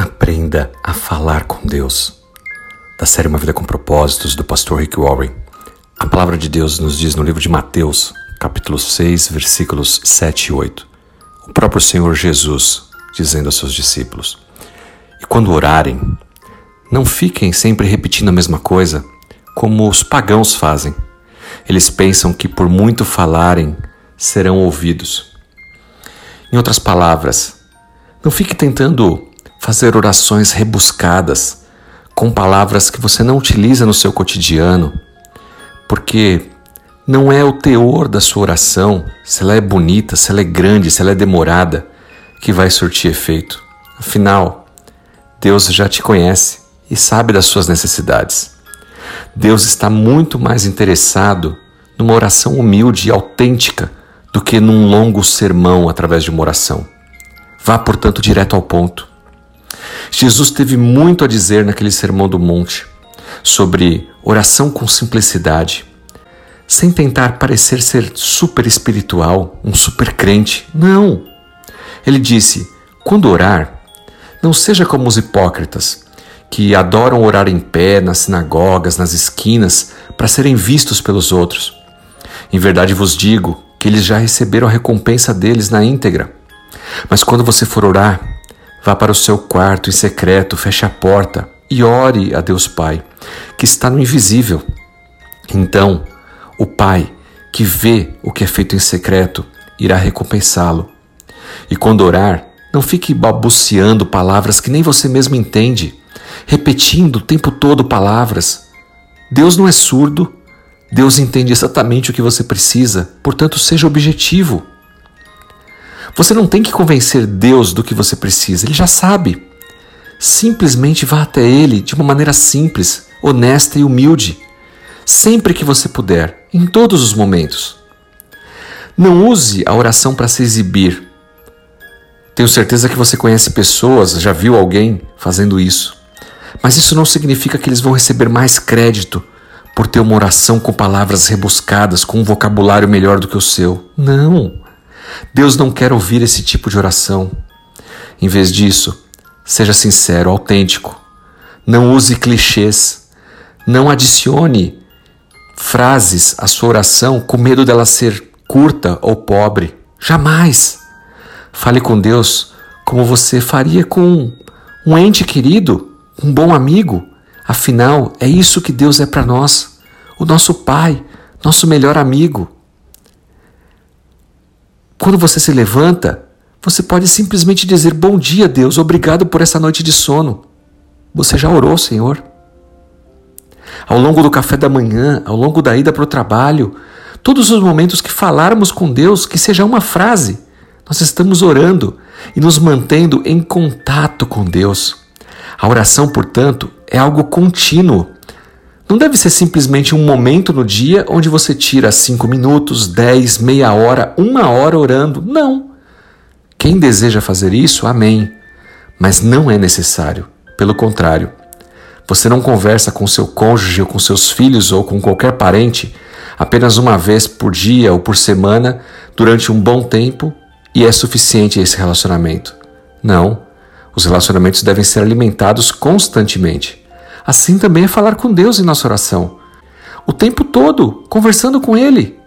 Aprenda a falar com Deus. Da série Uma Vida com Propósitos, do pastor Rick Warren. A palavra de Deus nos diz no livro de Mateus, capítulo 6, versículos 7 e 8. O próprio Senhor Jesus dizendo aos seus discípulos: E quando orarem, não fiquem sempre repetindo a mesma coisa, como os pagãos fazem. Eles pensam que por muito falarem serão ouvidos. Em outras palavras, não fique tentando fazer orações rebuscadas com palavras que você não utiliza no seu cotidiano, porque não é o teor da sua oração, se ela é bonita, se ela é grande, se ela é demorada, que vai surtir efeito. Afinal, Deus já te conhece e sabe das suas necessidades. Deus está muito mais interessado numa oração humilde e autêntica do que num longo sermão através de uma oração. Vá, portanto, direto ao ponto. Jesus teve muito a dizer naquele Sermão do Monte sobre oração com simplicidade, sem tentar parecer ser super espiritual, um super crente. Não! Ele disse: quando orar, não seja como os hipócritas, que adoram orar em pé nas sinagogas, nas esquinas, para serem vistos pelos outros. Em verdade vos digo que eles já receberam a recompensa deles na íntegra. Mas quando você for orar, Vá para o seu quarto em secreto, feche a porta e ore a Deus Pai, que está no invisível. Então, o Pai, que vê o que é feito em secreto, irá recompensá-lo. E quando orar, não fique balbuciando palavras que nem você mesmo entende, repetindo o tempo todo palavras. Deus não é surdo, Deus entende exatamente o que você precisa, portanto, seja objetivo. Você não tem que convencer Deus do que você precisa, ele já sabe. Simplesmente vá até ele de uma maneira simples, honesta e humilde, sempre que você puder, em todos os momentos. Não use a oração para se exibir. Tenho certeza que você conhece pessoas, já viu alguém fazendo isso. Mas isso não significa que eles vão receber mais crédito por ter uma oração com palavras rebuscadas, com um vocabulário melhor do que o seu. Não. Deus não quer ouvir esse tipo de oração. Em vez disso, seja sincero, autêntico. Não use clichês. Não adicione frases à sua oração com medo dela ser curta ou pobre. Jamais. Fale com Deus como você faria com um ente querido, um bom amigo. Afinal, é isso que Deus é para nós, o nosso Pai, nosso melhor amigo. Quando você se levanta, você pode simplesmente dizer: Bom dia, Deus, obrigado por essa noite de sono. Você já orou, Senhor? Ao longo do café da manhã, ao longo da ida para o trabalho, todos os momentos que falarmos com Deus, que seja uma frase, nós estamos orando e nos mantendo em contato com Deus. A oração, portanto, é algo contínuo. Não deve ser simplesmente um momento no dia onde você tira cinco minutos, dez, meia hora, uma hora orando. Não. Quem deseja fazer isso, amém. Mas não é necessário. Pelo contrário, você não conversa com seu cônjuge ou com seus filhos ou com qualquer parente apenas uma vez por dia ou por semana durante um bom tempo e é suficiente esse relacionamento. Não. Os relacionamentos devem ser alimentados constantemente. Assim também é falar com Deus em nossa oração. O tempo todo, conversando com Ele.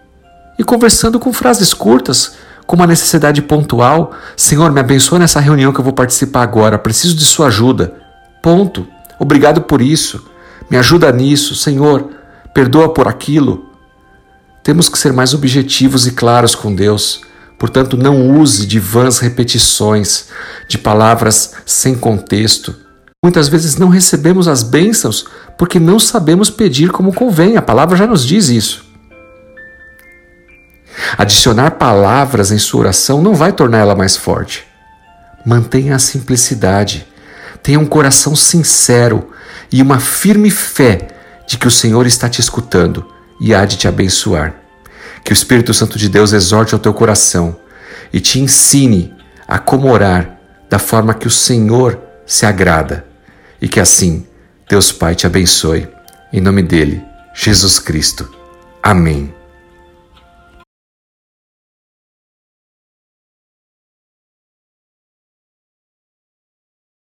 E conversando com frases curtas, com uma necessidade pontual. Senhor, me abençoa nessa reunião que eu vou participar agora. Preciso de Sua ajuda. Ponto. Obrigado por isso. Me ajuda nisso. Senhor, perdoa por aquilo. Temos que ser mais objetivos e claros com Deus. Portanto, não use de vãs repetições, de palavras sem contexto. Muitas vezes não recebemos as bênçãos porque não sabemos pedir como convém, a palavra já nos diz isso. Adicionar palavras em sua oração não vai tornar ela mais forte. Mantenha a simplicidade, tenha um coração sincero e uma firme fé de que o Senhor está te escutando e há de te abençoar. Que o Espírito Santo de Deus exorte ao teu coração e te ensine a como orar da forma que o Senhor se agrada e que assim Deus Pai te abençoe. Em nome dele, Jesus Cristo. Amém.